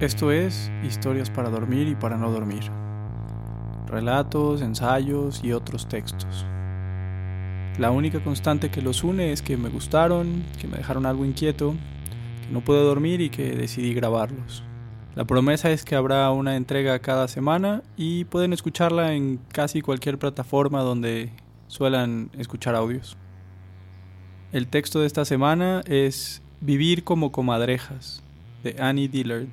Esto es Historias para dormir y para no dormir. Relatos, ensayos y otros textos. La única constante que los une es que me gustaron, que me dejaron algo inquieto, que no puedo dormir y que decidí grabarlos. La promesa es que habrá una entrega cada semana y pueden escucharla en casi cualquier plataforma donde suelan escuchar audios. El texto de esta semana es Vivir como comadrejas, de Annie Dillard.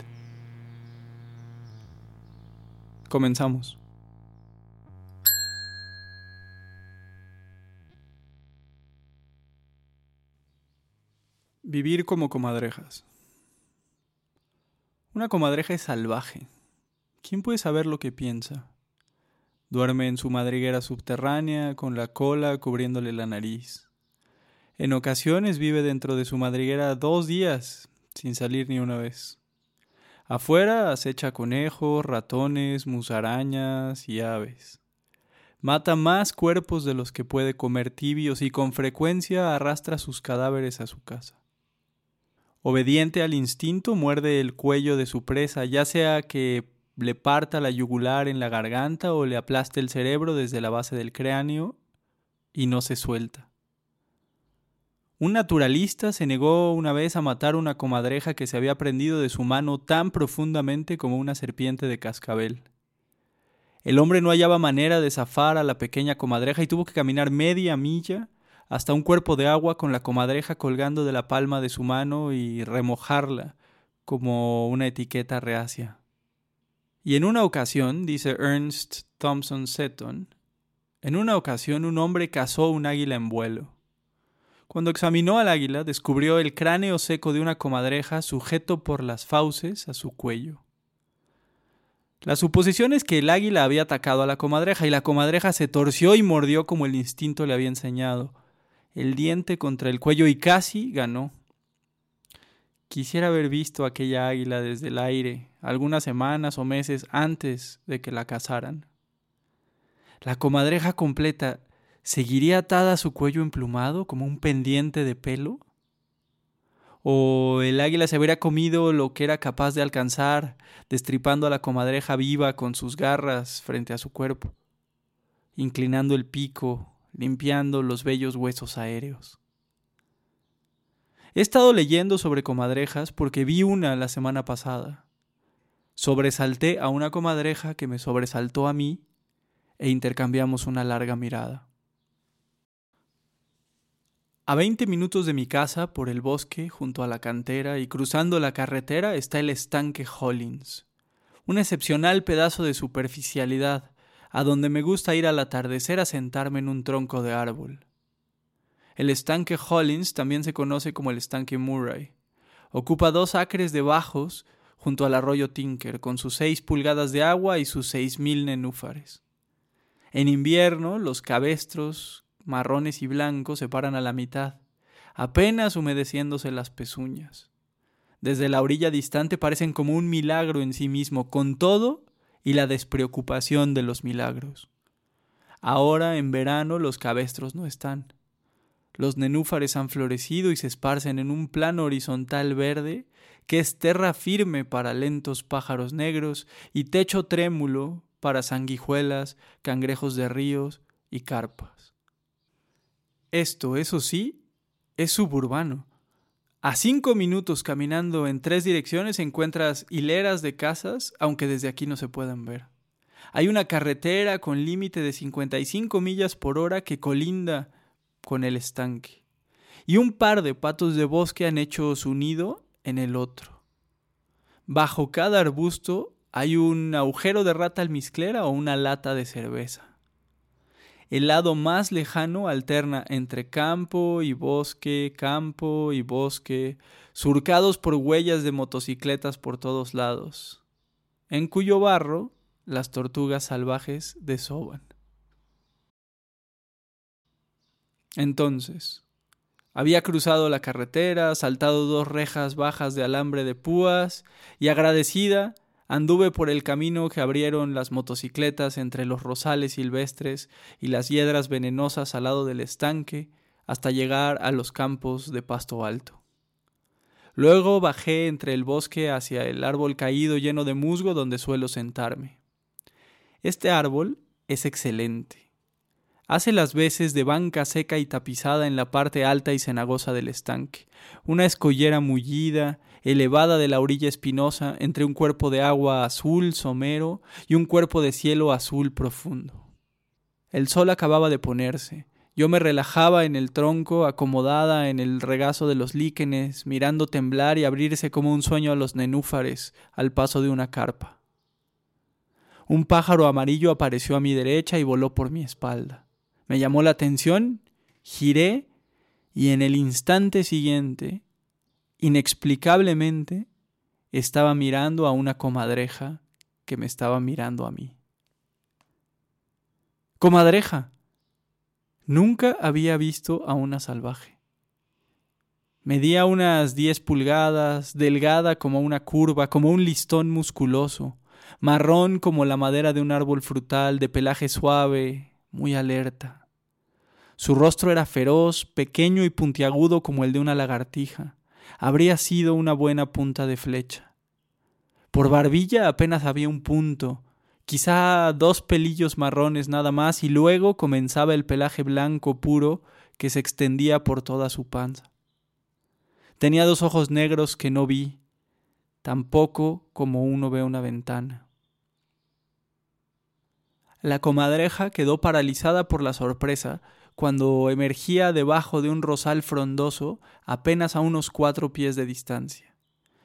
Comenzamos. Vivir como comadrejas. Una comadreja es salvaje. ¿Quién puede saber lo que piensa? Duerme en su madriguera subterránea con la cola cubriéndole la nariz. En ocasiones vive dentro de su madriguera dos días sin salir ni una vez. Afuera acecha conejos, ratones, musarañas y aves. Mata más cuerpos de los que puede comer tibios y con frecuencia arrastra sus cadáveres a su casa. Obediente al instinto, muerde el cuello de su presa, ya sea que le parta la yugular en la garganta o le aplaste el cerebro desde la base del cráneo y no se suelta. Un naturalista se negó una vez a matar una comadreja que se había prendido de su mano tan profundamente como una serpiente de cascabel. El hombre no hallaba manera de zafar a la pequeña comadreja y tuvo que caminar media milla hasta un cuerpo de agua con la comadreja colgando de la palma de su mano y remojarla como una etiqueta reacia. Y en una ocasión, dice Ernst Thompson Seton, en una ocasión un hombre cazó un águila en vuelo. Cuando examinó al águila, descubrió el cráneo seco de una comadreja sujeto por las fauces a su cuello. La suposición es que el águila había atacado a la comadreja y la comadreja se torció y mordió como el instinto le había enseñado, el diente contra el cuello y casi ganó. Quisiera haber visto aquella águila desde el aire algunas semanas o meses antes de que la cazaran. La comadreja completa ¿Seguiría atada a su cuello emplumado como un pendiente de pelo? ¿O el águila se habría comido lo que era capaz de alcanzar, destripando a la comadreja viva con sus garras frente a su cuerpo, inclinando el pico, limpiando los bellos huesos aéreos? He estado leyendo sobre comadrejas porque vi una la semana pasada. Sobresalté a una comadreja que me sobresaltó a mí e intercambiamos una larga mirada. A 20 minutos de mi casa, por el bosque, junto a la cantera y cruzando la carretera, está el estanque Hollins, un excepcional pedazo de superficialidad, a donde me gusta ir al atardecer a sentarme en un tronco de árbol. El estanque Hollins también se conoce como el estanque Murray. Ocupa dos acres de bajos junto al arroyo Tinker, con sus seis pulgadas de agua y sus seis mil nenúfares. En invierno, los cabestros, marrones y blancos se paran a la mitad, apenas humedeciéndose las pezuñas. Desde la orilla distante parecen como un milagro en sí mismo, con todo y la despreocupación de los milagros. Ahora, en verano, los cabestros no están. Los nenúfares han florecido y se esparcen en un plano horizontal verde que es terra firme para lentos pájaros negros y techo trémulo para sanguijuelas, cangrejos de ríos y carpas. Esto, eso sí, es suburbano. A cinco minutos caminando en tres direcciones encuentras hileras de casas, aunque desde aquí no se puedan ver. Hay una carretera con límite de 55 millas por hora que colinda con el estanque. Y un par de patos de bosque han hecho su nido en el otro. Bajo cada arbusto hay un agujero de rata almizclera o una lata de cerveza el lado más lejano alterna entre campo y bosque, campo y bosque, surcados por huellas de motocicletas por todos lados, en cuyo barro las tortugas salvajes desoban. Entonces, había cruzado la carretera, saltado dos rejas bajas de alambre de púas, y agradecida, Anduve por el camino que abrieron las motocicletas entre los rosales silvestres y las hiedras venenosas al lado del estanque hasta llegar a los campos de pasto alto. Luego bajé entre el bosque hacia el árbol caído lleno de musgo donde suelo sentarme. Este árbol es excelente. Hace las veces de banca seca y tapizada en la parte alta y cenagosa del estanque, una escollera mullida, elevada de la orilla espinosa entre un cuerpo de agua azul somero y un cuerpo de cielo azul profundo. El sol acababa de ponerse. Yo me relajaba en el tronco, acomodada en el regazo de los líquenes, mirando temblar y abrirse como un sueño a los nenúfares al paso de una carpa. Un pájaro amarillo apareció a mi derecha y voló por mi espalda. Me llamó la atención, giré y en el instante siguiente, inexplicablemente, estaba mirando a una comadreja que me estaba mirando a mí. Comadreja. Nunca había visto a una salvaje. Medía unas diez pulgadas, delgada como una curva, como un listón musculoso, marrón como la madera de un árbol frutal, de pelaje suave, muy alerta. Su rostro era feroz, pequeño y puntiagudo como el de una lagartija. Habría sido una buena punta de flecha. Por barbilla apenas había un punto, quizá dos pelillos marrones nada más, y luego comenzaba el pelaje blanco puro que se extendía por toda su panza. Tenía dos ojos negros que no vi, tampoco como uno ve una ventana. La comadreja quedó paralizada por la sorpresa cuando emergía debajo de un rosal frondoso apenas a unos cuatro pies de distancia.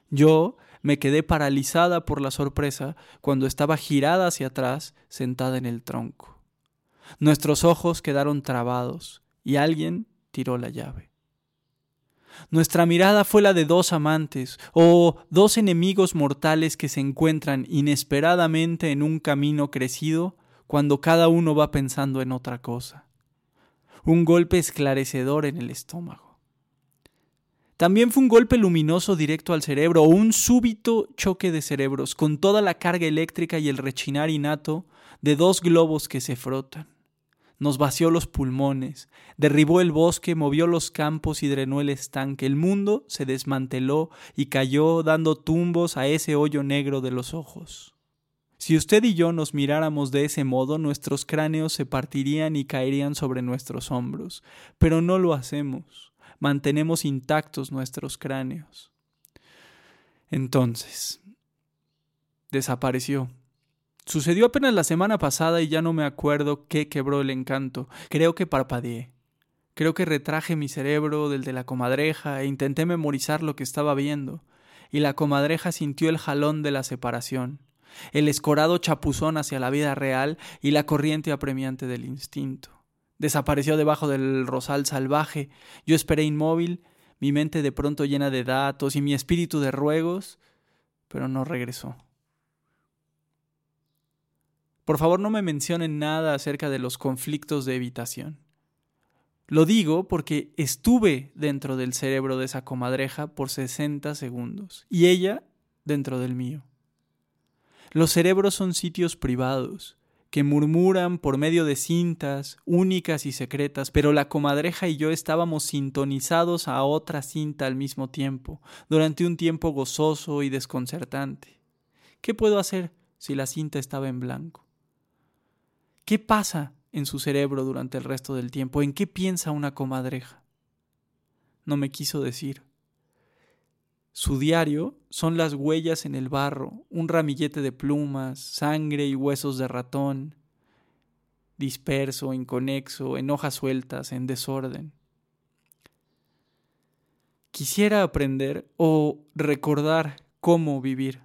Yo me quedé paralizada por la sorpresa cuando estaba girada hacia atrás, sentada en el tronco. Nuestros ojos quedaron trabados y alguien tiró la llave. Nuestra mirada fue la de dos amantes o dos enemigos mortales que se encuentran inesperadamente en un camino crecido cuando cada uno va pensando en otra cosa. Un golpe esclarecedor en el estómago. También fue un golpe luminoso directo al cerebro o un súbito choque de cerebros con toda la carga eléctrica y el rechinar innato de dos globos que se frotan. Nos vació los pulmones, derribó el bosque, movió los campos y drenó el estanque. El mundo se desmanteló y cayó dando tumbos a ese hoyo negro de los ojos. Si usted y yo nos miráramos de ese modo, nuestros cráneos se partirían y caerían sobre nuestros hombros, pero no lo hacemos mantenemos intactos nuestros cráneos. Entonces, desapareció. Sucedió apenas la semana pasada y ya no me acuerdo qué quebró el encanto. Creo que parpadeé. Creo que retraje mi cerebro del de la comadreja e intenté memorizar lo que estaba viendo. Y la comadreja sintió el jalón de la separación, el escorado chapuzón hacia la vida real y la corriente apremiante del instinto. Desapareció debajo del rosal salvaje. Yo esperé inmóvil, mi mente de pronto llena de datos y mi espíritu de ruegos, pero no regresó. Por favor no me mencionen nada acerca de los conflictos de evitación. Lo digo porque estuve dentro del cerebro de esa comadreja por 60 segundos y ella dentro del mío. Los cerebros son sitios privados, que murmuran por medio de cintas únicas y secretas, pero la comadreja y yo estábamos sintonizados a otra cinta al mismo tiempo, durante un tiempo gozoso y desconcertante. ¿Qué puedo hacer si la cinta estaba en blanco? ¿Qué pasa en su cerebro durante el resto del tiempo? ¿En qué piensa una comadreja? No me quiso decir. Su diario son las huellas en el barro, un ramillete de plumas, sangre y huesos de ratón, disperso, inconexo, en hojas sueltas, en desorden. Quisiera aprender o recordar cómo vivir.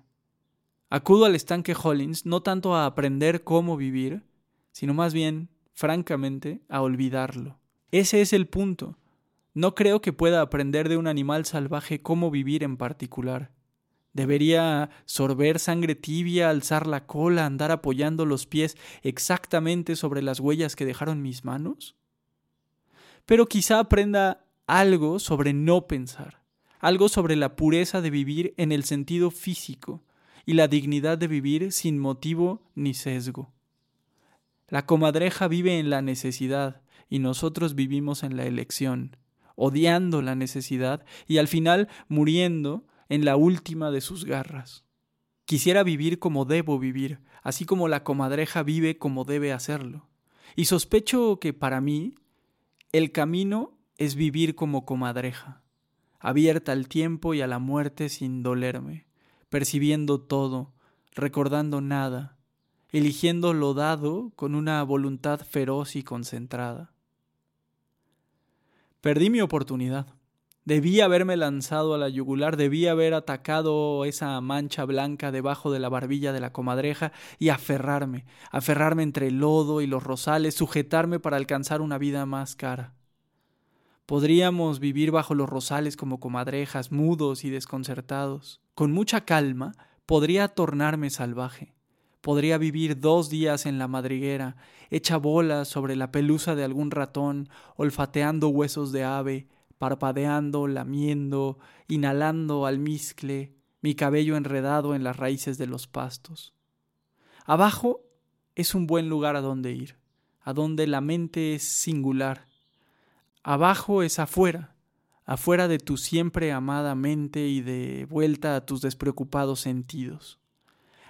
Acudo al estanque Hollins no tanto a aprender cómo vivir, sino más bien, francamente, a olvidarlo. Ese es el punto. No creo que pueda aprender de un animal salvaje cómo vivir en particular. Debería sorber sangre tibia, alzar la cola, andar apoyando los pies exactamente sobre las huellas que dejaron mis manos. Pero quizá aprenda algo sobre no pensar, algo sobre la pureza de vivir en el sentido físico y la dignidad de vivir sin motivo ni sesgo. La comadreja vive en la necesidad y nosotros vivimos en la elección odiando la necesidad y al final muriendo en la última de sus garras. Quisiera vivir como debo vivir, así como la comadreja vive como debe hacerlo. Y sospecho que para mí el camino es vivir como comadreja, abierta al tiempo y a la muerte sin dolerme, percibiendo todo, recordando nada, eligiendo lo dado con una voluntad feroz y concentrada. Perdí mi oportunidad. Debí haberme lanzado a la yugular, debí haber atacado esa mancha blanca debajo de la barbilla de la comadreja y aferrarme, aferrarme entre el lodo y los rosales, sujetarme para alcanzar una vida más cara. Podríamos vivir bajo los rosales como comadrejas, mudos y desconcertados. Con mucha calma podría tornarme salvaje. Podría vivir dos días en la madriguera, hecha bolas sobre la pelusa de algún ratón, olfateando huesos de ave, parpadeando, lamiendo, inhalando almizcle, mi cabello enredado en las raíces de los pastos. Abajo es un buen lugar a donde ir, a donde la mente es singular. Abajo es afuera, afuera de tu siempre amada mente y de vuelta a tus despreocupados sentidos.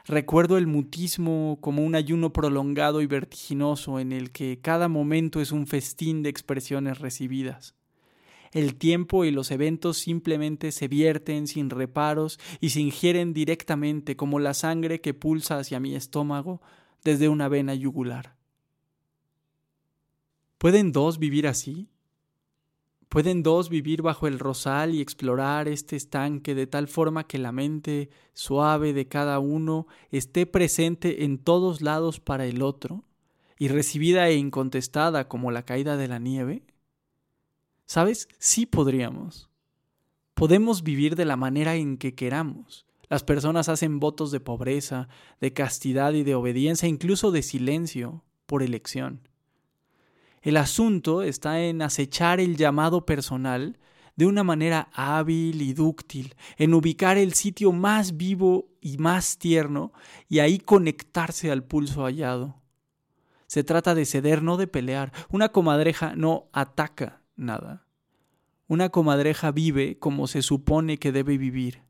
Recuerdo el mutismo como un ayuno prolongado y vertiginoso en el que cada momento es un festín de expresiones recibidas. El tiempo y los eventos simplemente se vierten sin reparos y se ingieren directamente como la sangre que pulsa hacia mi estómago desde una vena yugular. ¿Pueden dos vivir así? ¿Pueden dos vivir bajo el rosal y explorar este estanque de tal forma que la mente suave de cada uno esté presente en todos lados para el otro y recibida e incontestada como la caída de la nieve? ¿Sabes? Sí podríamos. Podemos vivir de la manera en que queramos. Las personas hacen votos de pobreza, de castidad y de obediencia, incluso de silencio, por elección. El asunto está en acechar el llamado personal de una manera hábil y dúctil, en ubicar el sitio más vivo y más tierno y ahí conectarse al pulso hallado. Se trata de ceder, no de pelear. Una comadreja no ataca, nada. Una comadreja vive como se supone que debe vivir,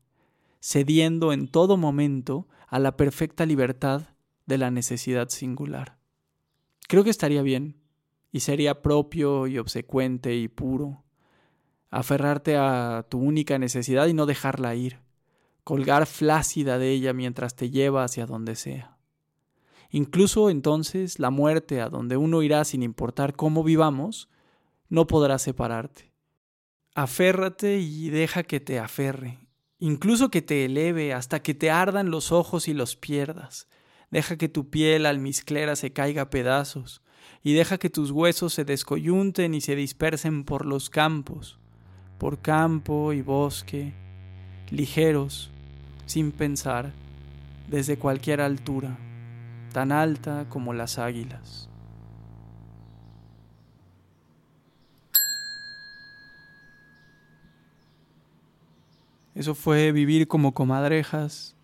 cediendo en todo momento a la perfecta libertad de la necesidad singular. Creo que estaría bien, y sería propio y obsecuente y puro, aferrarte a tu única necesidad y no dejarla ir, colgar flácida de ella mientras te lleva hacia donde sea. Incluso entonces la muerte a donde uno irá sin importar cómo vivamos, no podrá separarte. Aférrate y deja que te aferre, incluso que te eleve hasta que te ardan los ojos y los pierdas. Deja que tu piel almizclera se caiga a pedazos, y deja que tus huesos se descoyunten y se dispersen por los campos, por campo y bosque, ligeros, sin pensar, desde cualquier altura, tan alta como las águilas. Eso fue Vivir como comadrejas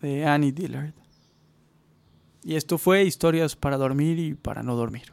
de Annie Dillard. Y esto fue Historias para dormir y para no dormir.